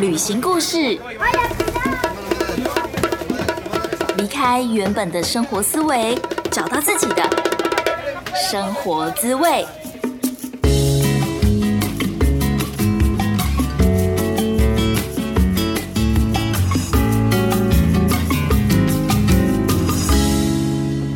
旅行故事，离开原本的生活思维，找到自己的生活滋味。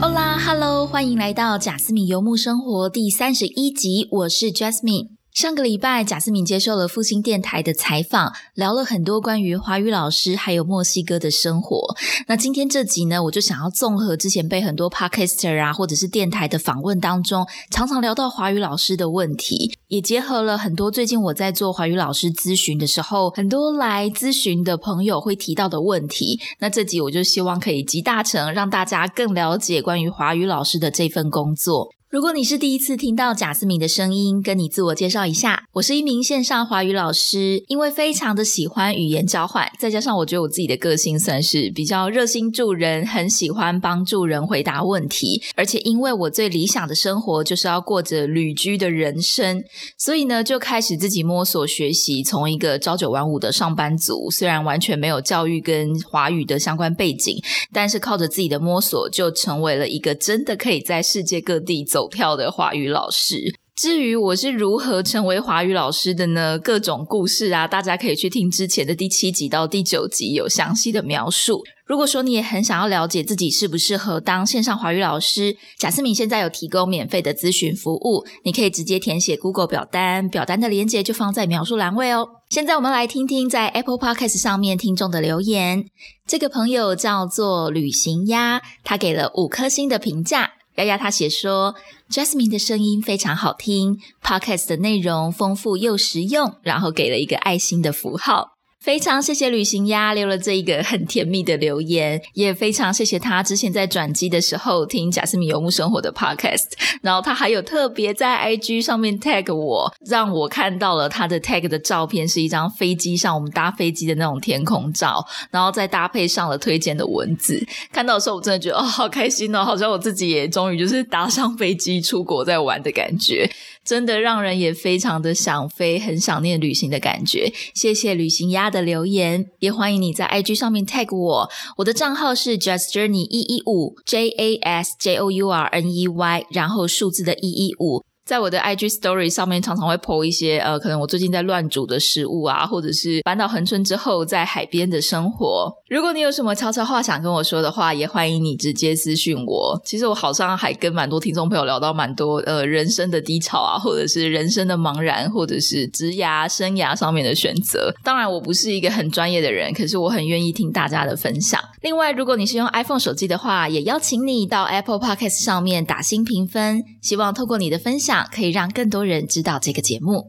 Hola, Hello，欢迎来到贾斯敏游牧生活第三十一集，我是 Jasmine。上个礼拜，贾斯敏接受了复兴电台的采访，聊了很多关于华语老师还有墨西哥的生活。那今天这集呢，我就想要综合之前被很多 podcaster 啊，或者是电台的访问当中，常常聊到华语老师的问题，也结合了很多最近我在做华语老师咨询的时候，很多来咨询的朋友会提到的问题。那这集我就希望可以集大成，让大家更了解关于华语老师的这份工作。如果你是第一次听到贾斯敏的声音，跟你自我介绍一下，我是一名线上华语老师。因为非常的喜欢语言交换，再加上我觉得我自己的个性算是比较热心助人，很喜欢帮助人回答问题，而且因为我最理想的生活就是要过着旅居的人生，所以呢就开始自己摸索学习，从一个朝九晚五的上班族，虽然完全没有教育跟华语的相关背景，但是靠着自己的摸索，就成为了一个真的可以在世界各地走。走跳的华语老师。至于我是如何成为华语老师的呢？各种故事啊，大家可以去听之前的第七集到第九集有详细的描述。如果说你也很想要了解自己适不适合当线上华语老师，贾思敏现在有提供免费的咨询服务，你可以直接填写 Google 表单，表单的链接就放在描述栏位哦。现在我们来听听在 Apple Podcast 上面听众的留言。这个朋友叫做旅行鸭，他给了五颗星的评价。丫丫她写说，Jasmine 的声音非常好听，Podcast 的内容丰富又实用，然后给了一个爱心的符号。非常谢谢旅行鸭留了这一个很甜蜜的留言，也非常谢谢他之前在转机的时候听贾斯米游牧生活的 podcast，然后他还有特别在 IG 上面 tag 我，让我看到了他的 tag 的照片是一张飞机上我们搭飞机的那种天空照，然后再搭配上了推荐的文字，看到的时候我真的觉得哦好开心哦，好像我自己也终于就是搭上飞机出国在玩的感觉。真的让人也非常的想飞，很想念旅行的感觉。谢谢旅行鸭的留言，也欢迎你在 IG 上面 tag 我，我的账号是 Just Journey 一一五 J A S J O U R N E Y，然后数字的一一五。在我的 IG Story 上面，常常会 po 一些呃，可能我最近在乱煮的食物啊，或者是搬到恒春之后在海边的生活。如果你有什么悄悄话想跟我说的话，也欢迎你直接私讯我。其实我好像还跟蛮多听众朋友聊到蛮多呃人生的低潮啊，或者是人生的茫然，或者是职涯生涯上面的选择。当然，我不是一个很专业的人，可是我很愿意听大家的分享。另外，如果你是用 iPhone 手机的话，也邀请你到 Apple Podcast 上面打新评分。希望透过你的分享。可以让更多人知道这个节目。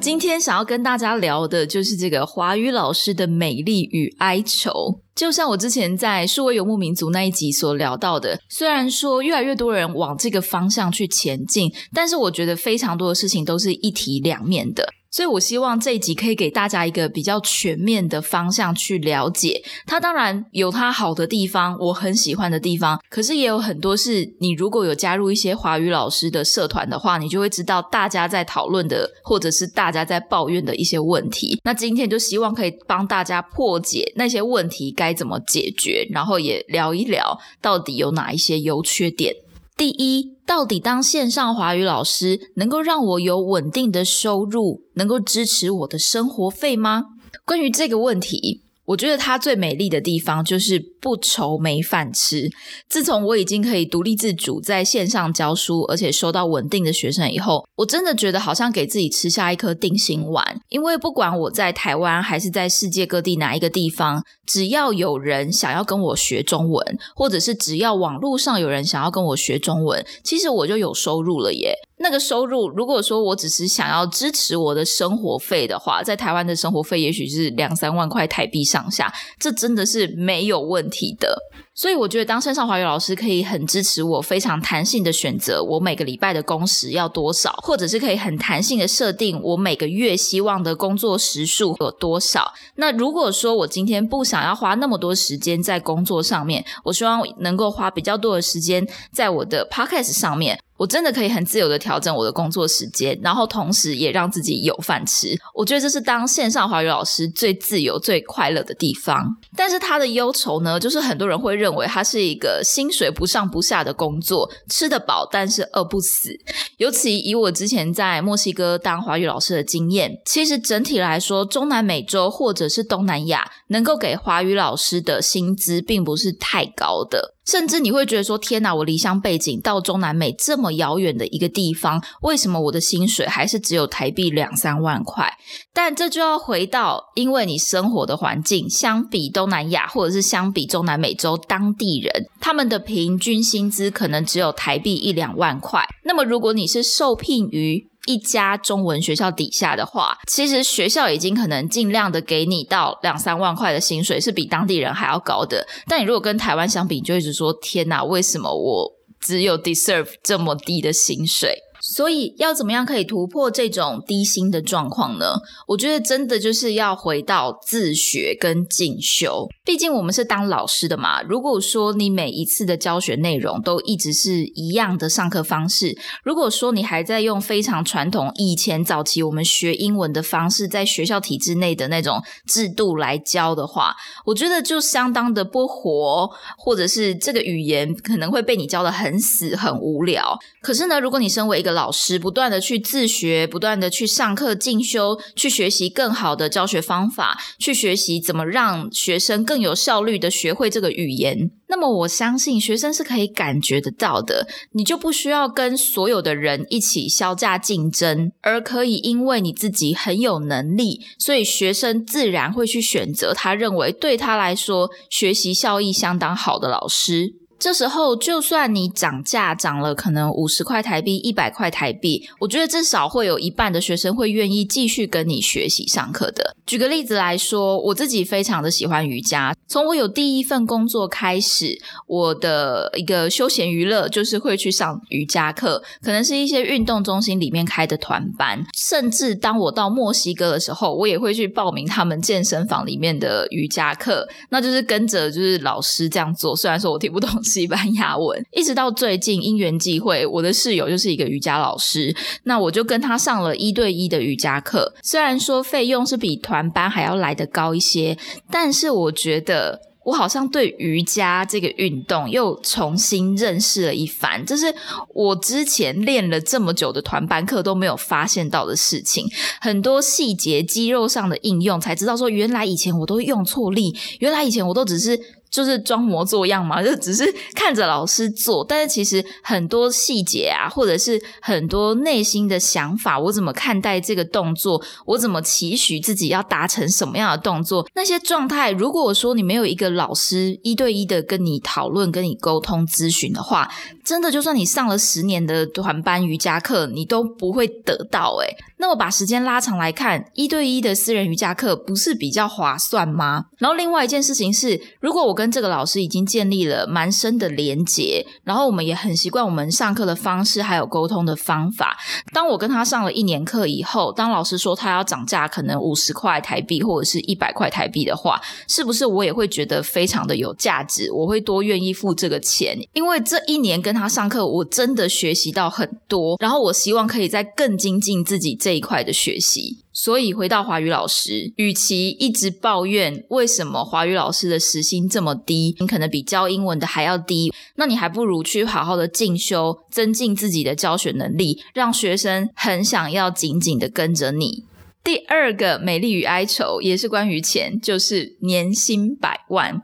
今天想要跟大家聊的就是这个华语老师的美丽与哀愁。就像我之前在数位游牧民族那一集所聊到的，虽然说越来越多人往这个方向去前进，但是我觉得非常多的事情都是一体两面的。所以，我希望这一集可以给大家一个比较全面的方向去了解。它当然有它好的地方，我很喜欢的地方，可是也有很多是你如果有加入一些华语老师的社团的话，你就会知道大家在讨论的，或者是大家在抱怨的一些问题。那今天就希望可以帮大家破解那些问题该怎么解决，然后也聊一聊到底有哪一些优缺点。第一，到底当线上华语老师能够让我有稳定的收入，能够支持我的生活费吗？关于这个问题。我觉得它最美丽的地方就是不愁没饭吃。自从我已经可以独立自主在线上教书，而且收到稳定的学生以后，我真的觉得好像给自己吃下一颗定心丸。因为不管我在台湾还是在世界各地哪一个地方，只要有人想要跟我学中文，或者是只要网络上有人想要跟我学中文，其实我就有收入了耶。那个收入，如果说我只是想要支持我的生活费的话，在台湾的生活费也许是两三万块台币上下，这真的是没有问题的。所以我觉得当线上华语老师可以很支持我，非常弹性的选择我每个礼拜的工时要多少，或者是可以很弹性的设定我每个月希望的工作时数有多少。那如果说我今天不想要花那么多时间在工作上面，我希望能够花比较多的时间在我的 podcast 上面。我真的可以很自由的调整我的工作时间，然后同时也让自己有饭吃。我觉得这是当线上华语老师最自由、最快乐的地方。但是它的忧愁呢，就是很多人会认认为它是一个薪水不上不下的工作，吃得饱但是饿不死。尤其以我之前在墨西哥当华语老师的经验，其实整体来说，中南美洲或者是东南亚能够给华语老师的薪资并不是太高的。甚至你会觉得说：“天哪，我离乡背景到中南美这么遥远的一个地方，为什么我的薪水还是只有台币两三万块？”但这就要回到，因为你生活的环境相比东南亚，或者是相比中南美洲当地人，他们的平均薪资可能只有台币一两万块。那么，如果你是受聘于一家中文学校底下的话，其实学校已经可能尽量的给你到两三万块的薪水，是比当地人还要高的。但你如果跟台湾相比，你就一直说天哪，为什么我只有 deserve 这么低的薪水？所以要怎么样可以突破这种低薪的状况呢？我觉得真的就是要回到自学跟进修。毕竟我们是当老师的嘛。如果说你每一次的教学内容都一直是一样的上课方式，如果说你还在用非常传统以前早期我们学英文的方式，在学校体制内的那种制度来教的话，我觉得就相当的不活，或者是这个语言可能会被你教的很死很无聊。可是呢，如果你身为一个老师不断的去自学，不断的去上课进修，去学习更好的教学方法，去学习怎么让学生更有效率的学会这个语言。那么我相信学生是可以感觉得到的，你就不需要跟所有的人一起销价竞争，而可以因为你自己很有能力，所以学生自然会去选择他认为对他来说学习效益相当好的老师。这时候，就算你涨价涨了可能五十块台币、一百块台币，我觉得至少会有一半的学生会愿意继续跟你学习上课的。举个例子来说，我自己非常的喜欢瑜伽。从我有第一份工作开始，我的一个休闲娱乐就是会去上瑜伽课，可能是一些运动中心里面开的团班，甚至当我到墨西哥的时候，我也会去报名他们健身房里面的瑜伽课，那就是跟着就是老师这样做。虽然说我听不懂。西班牙文，一直到最近因缘际会，我的室友就是一个瑜伽老师，那我就跟他上了一对一的瑜伽课。虽然说费用是比团班还要来得高一些，但是我觉得我好像对瑜伽这个运动又重新认识了一番，这是我之前练了这么久的团班课都没有发现到的事情。很多细节、肌肉上的应用，才知道说原来以前我都用错力，原来以前我都只是。就是装模作样嘛，就只是看着老师做，但是其实很多细节啊，或者是很多内心的想法，我怎么看待这个动作，我怎么期许自己要达成什么样的动作，那些状态，如果说你没有一个老师一对一的跟你讨论、跟你沟通、咨询的话，真的就算你上了十年的团班瑜伽课，你都不会得到。诶那么把时间拉长来看，一对一的私人瑜伽课不是比较划算吗？然后另外一件事情是，如果我跟这个老师已经建立了蛮深的连结，然后我们也很习惯我们上课的方式，还有沟通的方法。当我跟他上了一年课以后，当老师说他要涨价，可能五十块台币或者是一百块台币的话，是不是我也会觉得非常的有价值？我会多愿意付这个钱，因为这一年跟他上课，我真的学习到很多。然后我希望可以再更精进自己这一块的学习。所以回到华语老师，与其一直抱怨为什么华语老师的时薪这么低，你可能比教英文的还要低，那你还不如去好好的进修，增进自己的教学能力，让学生很想要紧紧的跟着你。第二个美丽与哀愁也是关于钱，就是年薪百万。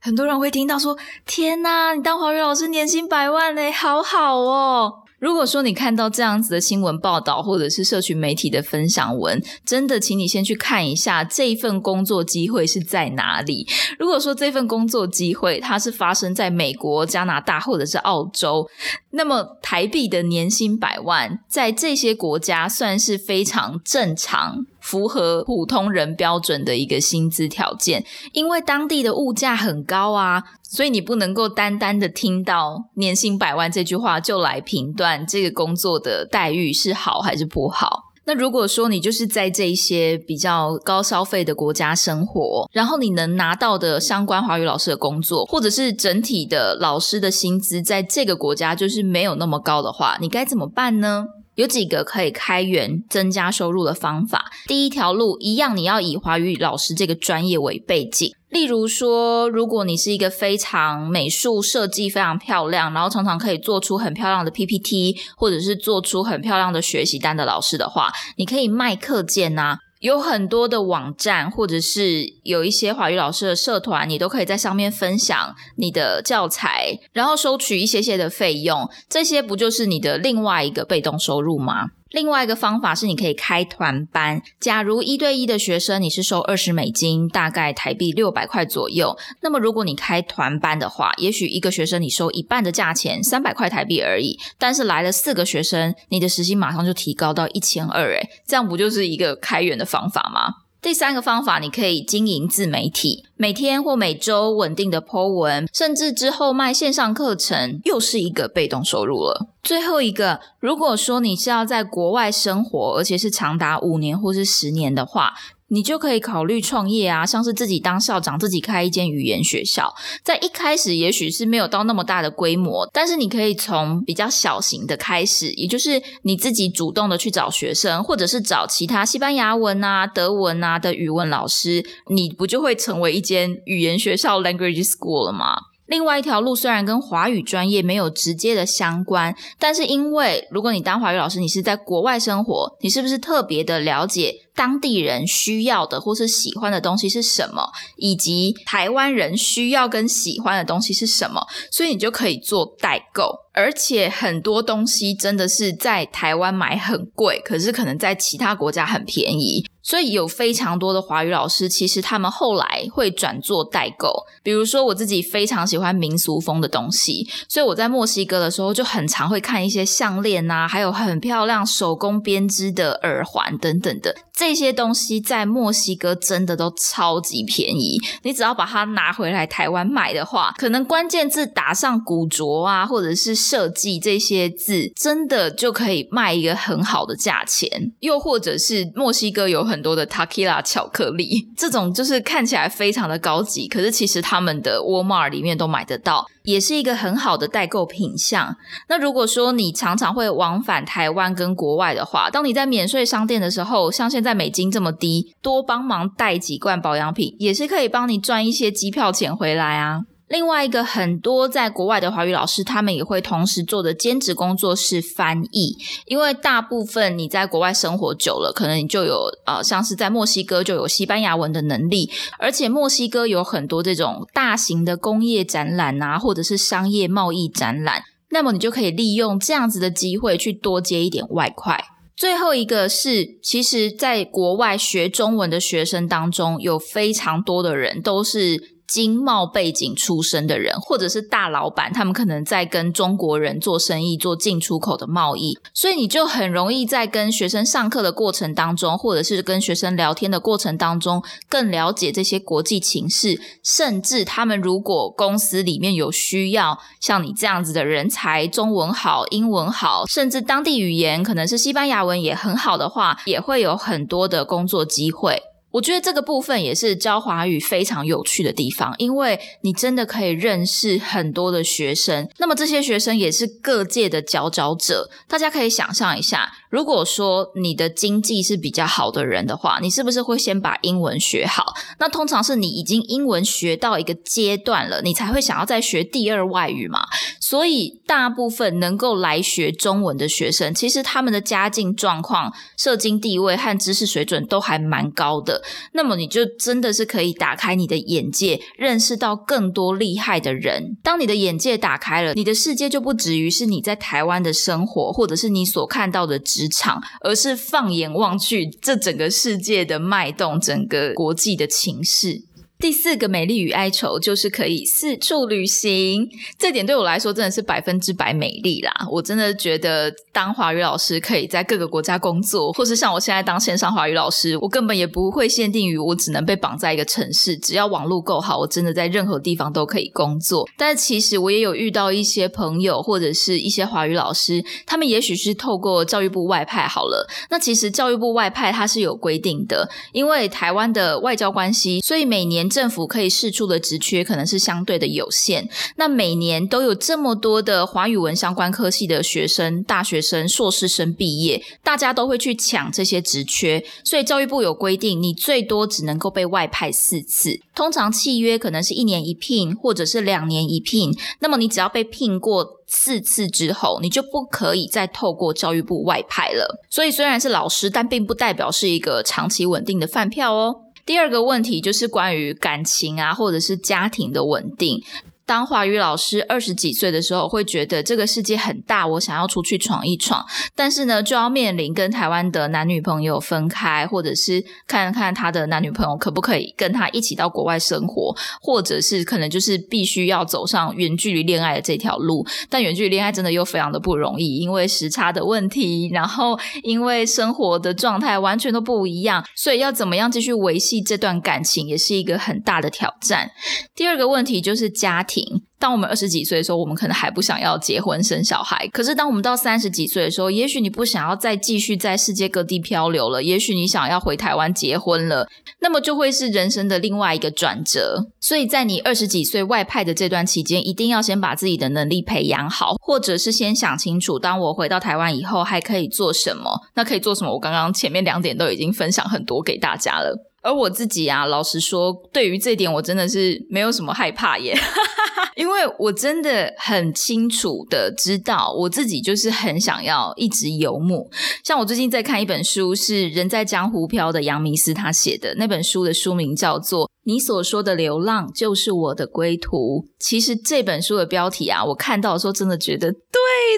很多人会听到说：“天哪，你当华语老师年薪百万嘞，好好哦。”如果说你看到这样子的新闻报道，或者是社群媒体的分享文，真的，请你先去看一下这一份工作机会是在哪里。如果说这份工作机会它是发生在美国、加拿大或者是澳洲，那么台币的年薪百万，在这些国家算是非常正常。符合普通人标准的一个薪资条件，因为当地的物价很高啊，所以你不能够单单的听到年薪百万这句话就来评断这个工作的待遇是好还是不好。那如果说你就是在这些比较高消费的国家生活，然后你能拿到的相关华语老师的工作，或者是整体的老师的薪资在这个国家就是没有那么高的话，你该怎么办呢？有几个可以开源增加收入的方法。第一条路一样，你要以华语老师这个专业为背景。例如说，如果你是一个非常美术设计非常漂亮，然后常常可以做出很漂亮的 PPT，或者是做出很漂亮的学习单的老师的话，你可以卖课件呐。有很多的网站，或者是有一些华语老师的社团，你都可以在上面分享你的教材，然后收取一些些的费用。这些不就是你的另外一个被动收入吗？另外一个方法是，你可以开团班。假如一对一的学生，你是收二十美金，大概台币六百块左右。那么，如果你开团班的话，也许一个学生你收一半的价钱，三百块台币而已。但是来了四个学生，你的时薪马上就提高到一千二，诶这样不就是一个开源的方法吗？第三个方法，你可以经营自媒体，每天或每周稳定的 Po 文，甚至之后卖线上课程，又是一个被动收入了。最后一个，如果说你是要在国外生活，而且是长达五年或是十年的话。你就可以考虑创业啊，像是自己当校长，自己开一间语言学校。在一开始也许是没有到那么大的规模，但是你可以从比较小型的开始，也就是你自己主动的去找学生，或者是找其他西班牙文啊、德文啊的语文老师，你不就会成为一间语言学校 （language school） 了吗？另外一条路虽然跟华语专业没有直接的相关，但是因为如果你当华语老师，你是在国外生活，你是不是特别的了解当地人需要的或是喜欢的东西是什么，以及台湾人需要跟喜欢的东西是什么？所以你就可以做代购，而且很多东西真的是在台湾买很贵，可是可能在其他国家很便宜。所以有非常多的华语老师，其实他们后来会转做代购。比如说我自己非常喜欢民俗风的东西，所以我在墨西哥的时候就很常会看一些项链啊，还有很漂亮手工编织的耳环等等的这些东西，在墨西哥真的都超级便宜。你只要把它拿回来台湾买的话，可能关键字打上古着啊，或者是设计这些字，真的就可以卖一个很好的价钱。又或者是墨西哥有。很多的 Takila 巧克力，这种就是看起来非常的高级，可是其实他们的 Walmart 里面都买得到，也是一个很好的代购品项。那如果说你常常会往返台湾跟国外的话，当你在免税商店的时候，像现在美金这么低，多帮忙带几罐保养品，也是可以帮你赚一些机票钱回来啊。另外一个很多在国外的华语老师，他们也会同时做的兼职工作是翻译，因为大部分你在国外生活久了，可能你就有呃，像是在墨西哥就有西班牙文的能力，而且墨西哥有很多这种大型的工业展览啊，或者是商业贸易展览，那么你就可以利用这样子的机会去多接一点外快。最后一个是，其实在国外学中文的学生当中，有非常多的人都是。经贸背景出身的人，或者是大老板，他们可能在跟中国人做生意，做进出口的贸易，所以你就很容易在跟学生上课的过程当中，或者是跟学生聊天的过程当中，更了解这些国际情势。甚至他们如果公司里面有需要像你这样子的人才，中文好，英文好，甚至当地语言可能是西班牙文也很好的话，也会有很多的工作机会。我觉得这个部分也是教华语非常有趣的地方，因为你真的可以认识很多的学生，那么这些学生也是各界的佼佼者。大家可以想象一下，如果说你的经济是比较好的人的话，你是不是会先把英文学好？那通常是你已经英文学到一个阶段了，你才会想要再学第二外语嘛。所以大部分能够来学中文的学生，其实他们的家境状况、社经地位和知识水准都还蛮高的。那么你就真的是可以打开你的眼界，认识到更多厉害的人。当你的眼界打开了，你的世界就不止于是你在台湾的生活，或者是你所看到的职职场，而是放眼望去这整个世界的脉动，整个国际的情势。第四个美丽与哀愁就是可以四处旅行，这点对我来说真的是百分之百美丽啦！我真的觉得当华语老师可以在各个国家工作，或是像我现在当线上华语老师，我根本也不会限定于我只能被绑在一个城市，只要网络够好，我真的在任何地方都可以工作。但其实我也有遇到一些朋友或者是一些华语老师，他们也许是透过教育部外派好了。那其实教育部外派它是有规定的，因为台湾的外交关系，所以每年。政府可以试出的职缺可能是相对的有限。那每年都有这么多的华语文相关科系的学生、大学生、硕士生毕业，大家都会去抢这些职缺。所以教育部有规定，你最多只能够被外派四次。通常契约可能是一年一聘，或者是两年一聘。那么你只要被聘过四次之后，你就不可以再透过教育部外派了。所以虽然是老师，但并不代表是一个长期稳定的饭票哦。第二个问题就是关于感情啊，或者是家庭的稳定。当华语老师二十几岁的时候，会觉得这个世界很大，我想要出去闯一闯。但是呢，就要面临跟台湾的男女朋友分开，或者是看看他的男女朋友可不可以跟他一起到国外生活，或者是可能就是必须要走上远距离恋爱的这条路。但远距离恋爱真的又非常的不容易，因为时差的问题，然后因为生活的状态完全都不一样，所以要怎么样继续维系这段感情，也是一个很大的挑战。第二个问题就是家庭。当我们二十几岁的时候，我们可能还不想要结婚生小孩。可是当我们到三十几岁的时候，也许你不想要再继续在世界各地漂流了，也许你想要回台湾结婚了，那么就会是人生的另外一个转折。所以在你二十几岁外派的这段期间，一定要先把自己的能力培养好，或者是先想清楚，当我回到台湾以后还可以做什么？那可以做什么？我刚刚前面两点都已经分享很多给大家了。而我自己啊，老实说，对于这点我真的是没有什么害怕耶，因为我真的很清楚的知道，我自己就是很想要一直游牧。像我最近在看一本书，是《人在江湖飘》的杨明思他写的那本书的书名叫做。你所说的流浪就是我的归途。其实这本书的标题啊，我看到的时候真的觉得，对，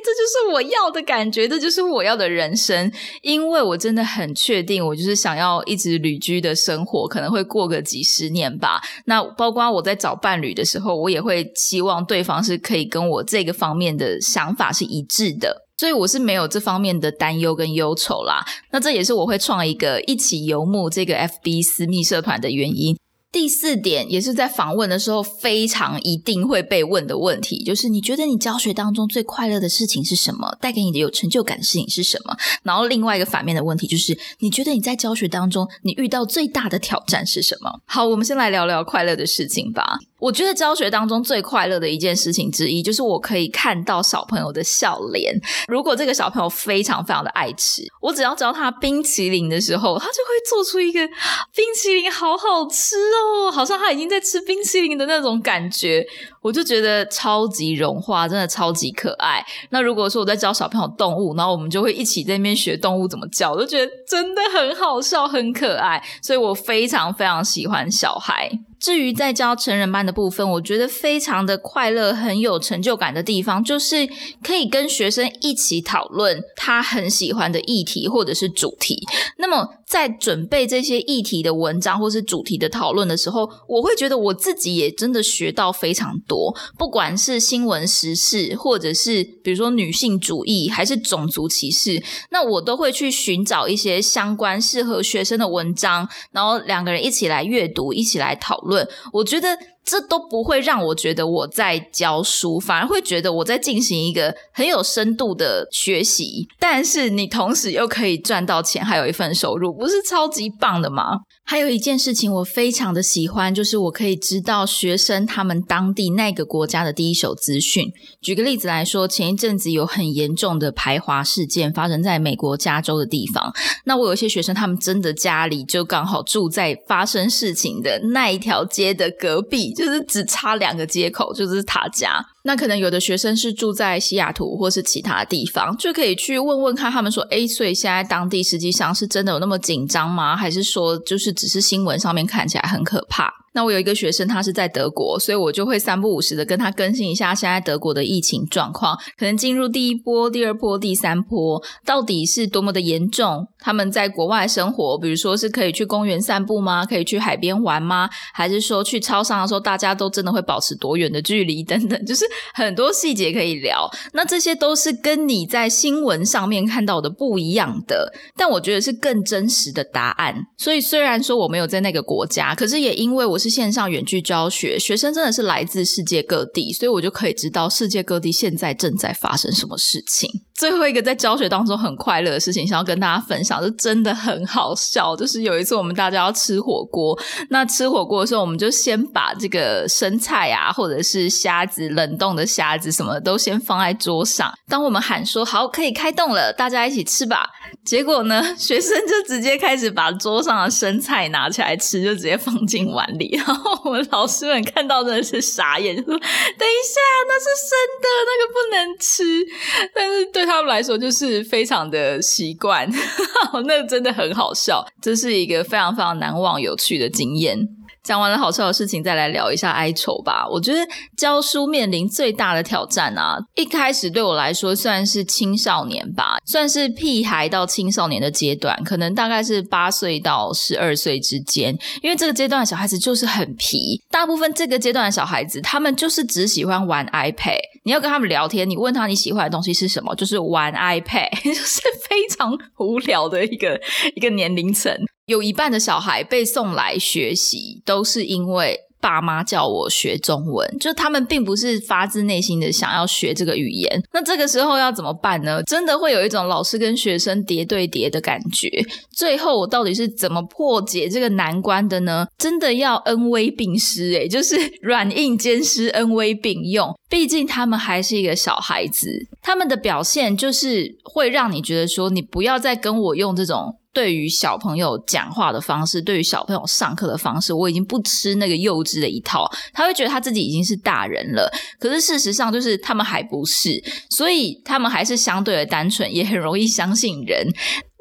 这就是我要的感觉，这就是我要的人生。因为我真的很确定，我就是想要一直旅居的生活，可能会过个几十年吧。那包括我在找伴侣的时候，我也会希望对方是可以跟我这个方面的想法是一致的，所以我是没有这方面的担忧跟忧愁啦。那这也是我会创一个一起游牧这个 FB 私密社团的原因。第四点也是在访问的时候非常一定会被问的问题，就是你觉得你教学当中最快乐的事情是什么？带给你的有成就感的事情是什么？然后另外一个反面的问题就是，你觉得你在教学当中你遇到最大的挑战是什么？好，我们先来聊聊快乐的事情吧。我觉得教学当中最快乐的一件事情之一，就是我可以看到小朋友的笑脸。如果这个小朋友非常非常的爱吃，我只要教他冰淇淋的时候，他就会做出一个冰淇淋好好吃哦，好像他已经在吃冰淇淋的那种感觉。我就觉得超级融化，真的超级可爱。那如果说我在教小朋友动物，然后我们就会一起在那边学动物怎么叫，我就觉得真的很好笑，很可爱。所以我非常非常喜欢小孩。至于在教成人班的部分，我觉得非常的快乐，很有成就感的地方，就是可以跟学生一起讨论他很喜欢的议题或者是主题。那么在准备这些议题的文章或是主题的讨论的时候，我会觉得我自己也真的学到非常多。不管是新闻时事，或者是比如说女性主义，还是种族歧视，那我都会去寻找一些相关适合学生的文章，然后两个人一起来阅读，一起来讨论。我觉得。这都不会让我觉得我在教书，反而会觉得我在进行一个很有深度的学习。但是你同时又可以赚到钱，还有一份收入，不是超级棒的吗？还有一件事情我非常的喜欢，就是我可以知道学生他们当地那个国家的第一手资讯。举个例子来说，前一阵子有很严重的排华事件发生在美国加州的地方，那我有一些学生，他们真的家里就刚好住在发生事情的那一条街的隔壁。就是只差两个街口，就是他家。那可能有的学生是住在西雅图或是其他地方，就可以去问问看他们说：哎，所以现在当地实际上是真的有那么紧张吗？还是说就是只是新闻上面看起来很可怕？那我有一个学生，他是在德国，所以我就会三不五时的跟他更新一下现在德国的疫情状况，可能进入第一波、第二波、第三波，到底是多么的严重？他们在国外生活，比如说是可以去公园散步吗？可以去海边玩吗？还是说去超商的时候，大家都真的会保持多远的距离？等等，就是很多细节可以聊。那这些都是跟你在新闻上面看到的不一样的，但我觉得是更真实的答案。所以虽然说我没有在那个国家，可是也因为我是线上远距教学，学生真的是来自世界各地，所以我就可以知道世界各地现在正在发生什么事情。最后一个在教学当中很快乐的事情，想要跟大家分享，就真的很好笑。就是有一次我们大家要吃火锅，那吃火锅的时候，我们就先把这个生菜啊，或者是虾子、冷冻的虾子什么都先放在桌上。当我们喊说好可以开动了，大家一起吃吧。结果呢，学生就直接开始把桌上的生菜拿起来吃，就直接放进碗里。然后我们老师们看到真的是傻眼，就说：“等一下，那是生的，那个不能吃。”但是对他们来说，就是非常的习惯，那真的很好笑。这是一个非常非常难忘、有趣的经验。讲完了好笑的事情，再来聊一下哀愁吧。我觉得教书面临最大的挑战啊，一开始对我来说算是青少年吧，算是屁孩到青少年的阶段，可能大概是八岁到十二岁之间。因为这个阶段的小孩子就是很皮，大部分这个阶段的小孩子，他们就是只喜欢玩 iPad。你要跟他们聊天，你问他你喜欢的东西是什么，就是玩 iPad，就是非常无聊的一个一个年龄层。有一半的小孩被送来学习，都是因为爸妈叫我学中文，就他们并不是发自内心的想要学这个语言。那这个时候要怎么办呢？真的会有一种老师跟学生叠对叠的感觉。最后我到底是怎么破解这个难关的呢？真的要恩威并施，诶就是软硬兼施，恩威并用。毕竟他们还是一个小孩子，他们的表现就是会让你觉得说，你不要再跟我用这种。对于小朋友讲话的方式，对于小朋友上课的方式，我已经不吃那个幼稚的一套。他会觉得他自己已经是大人了，可是事实上就是他们还不是，所以他们还是相对的单纯，也很容易相信人。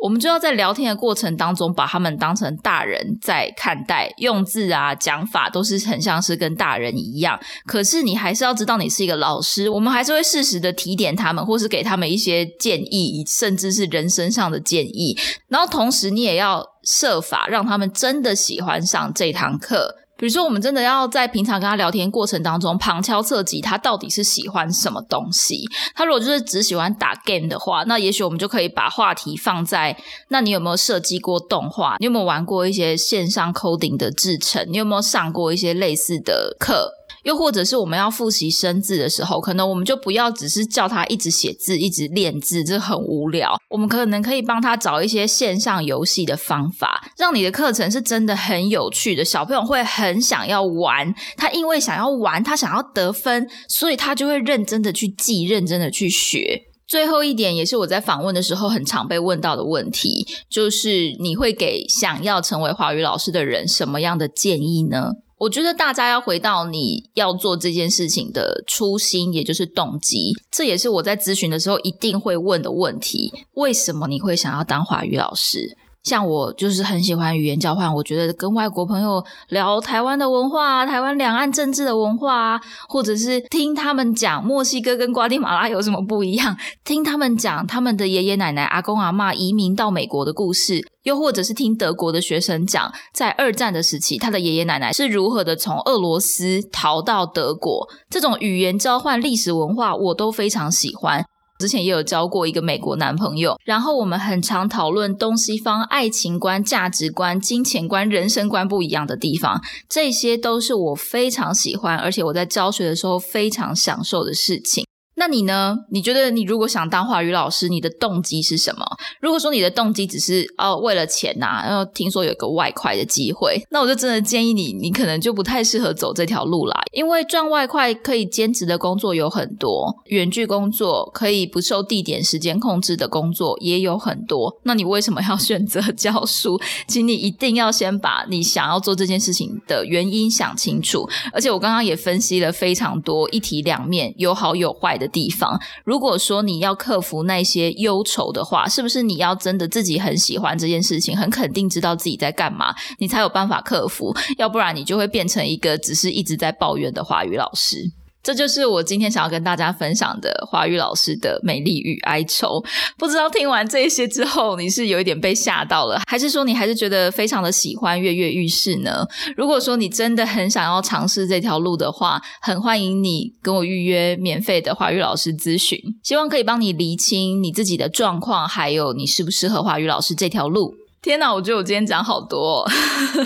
我们就要在聊天的过程当中，把他们当成大人在看待，用字啊、讲法都是很像是跟大人一样。可是你还是要知道，你是一个老师，我们还是会适时的提点他们，或是给他们一些建议，甚至是人生上的建议。然后同时，你也要设法让他们真的喜欢上这堂课。比如说，我们真的要在平常跟他聊天过程当中旁敲侧击，他到底是喜欢什么东西？他如果就是只喜欢打 game 的话，那也许我们就可以把话题放在：那你有没有设计过动画？你有没有玩过一些线上 coding 的制程？你有没有上过一些类似的课？又或者是我们要复习生字的时候，可能我们就不要只是叫他一直写字、一直练字，这很无聊。我们可能可以帮他找一些线上游戏的方法，让你的课程是真的很有趣的，小朋友会很想要玩。他因为想要玩，他想要得分，所以他就会认真的去记，认真的去学。最后一点，也是我在访问的时候很常被问到的问题，就是你会给想要成为华语老师的人什么样的建议呢？我觉得大家要回到你要做这件事情的初心，也就是动机。这也是我在咨询的时候一定会问的问题：为什么你会想要当华语老师？像我就是很喜欢语言交换，我觉得跟外国朋友聊台湾的文化啊、台湾两岸政治的文化啊，或者是听他们讲墨西哥跟瓜地马拉有什么不一样，听他们讲他们的爷爷奶奶、阿公阿妈移民到美国的故事，又或者是听德国的学生讲，在二战的时期，他的爷爷奶奶是如何的从俄罗斯逃到德国，这种语言交换、历史文化，我都非常喜欢。之前也有交过一个美国男朋友，然后我们很常讨论东西方爱情观、价值观、金钱观、人生观不一样的地方，这些都是我非常喜欢，而且我在教学的时候非常享受的事情。那你呢？你觉得你如果想当华语老师，你的动机是什么？如果说你的动机只是哦为了钱呐，然后听说有一个外快的机会，那我就真的建议你，你可能就不太适合走这条路啦。因为赚外快可以兼职的工作有很多，远距工作可以不受地点时间控制的工作也有很多。那你为什么要选择教书？请你一定要先把你想要做这件事情的原因想清楚。而且我刚刚也分析了非常多，一体两面，有好有坏的。的地方。如果说你要克服那些忧愁的话，是不是你要真的自己很喜欢这件事情，很肯定知道自己在干嘛，你才有办法克服？要不然你就会变成一个只是一直在抱怨的华语老师。这就是我今天想要跟大家分享的华语老师的美丽与哀愁。不知道听完这些之后，你是有一点被吓到了，还是说你还是觉得非常的喜欢跃跃欲试呢？如果说你真的很想要尝试这条路的话，很欢迎你跟我预约免费的华语老师咨询，希望可以帮你厘清你自己的状况，还有你适不适合华语老师这条路。天哪，我觉得我今天讲好多。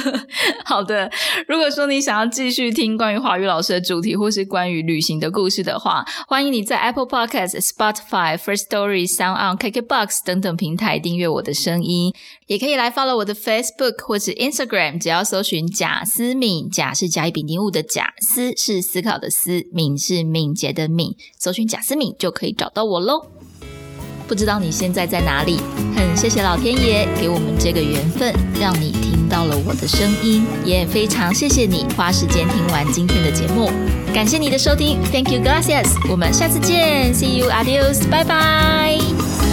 好的，如果说你想要继续听关于华语老师的主题，或是关于旅行的故事的话，欢迎你在 Apple Podcast、Spotify、First Story、Sound On、KKBox 等等平台订阅我的声音，也可以来 follow 我的 Facebook 或是 Instagram，只要搜寻贾思敏，贾是甲乙丙丁戊的贾，思是思考的思，敏是敏捷的敏，搜寻贾思敏就可以找到我喽。不知道你现在在哪里？很谢谢老天爷给我们这个缘分，让你听到了我的声音，也非常谢谢你花时间听完今天的节目。感谢你的收听，Thank you, gracias。我们下次见，See you, adios，拜拜。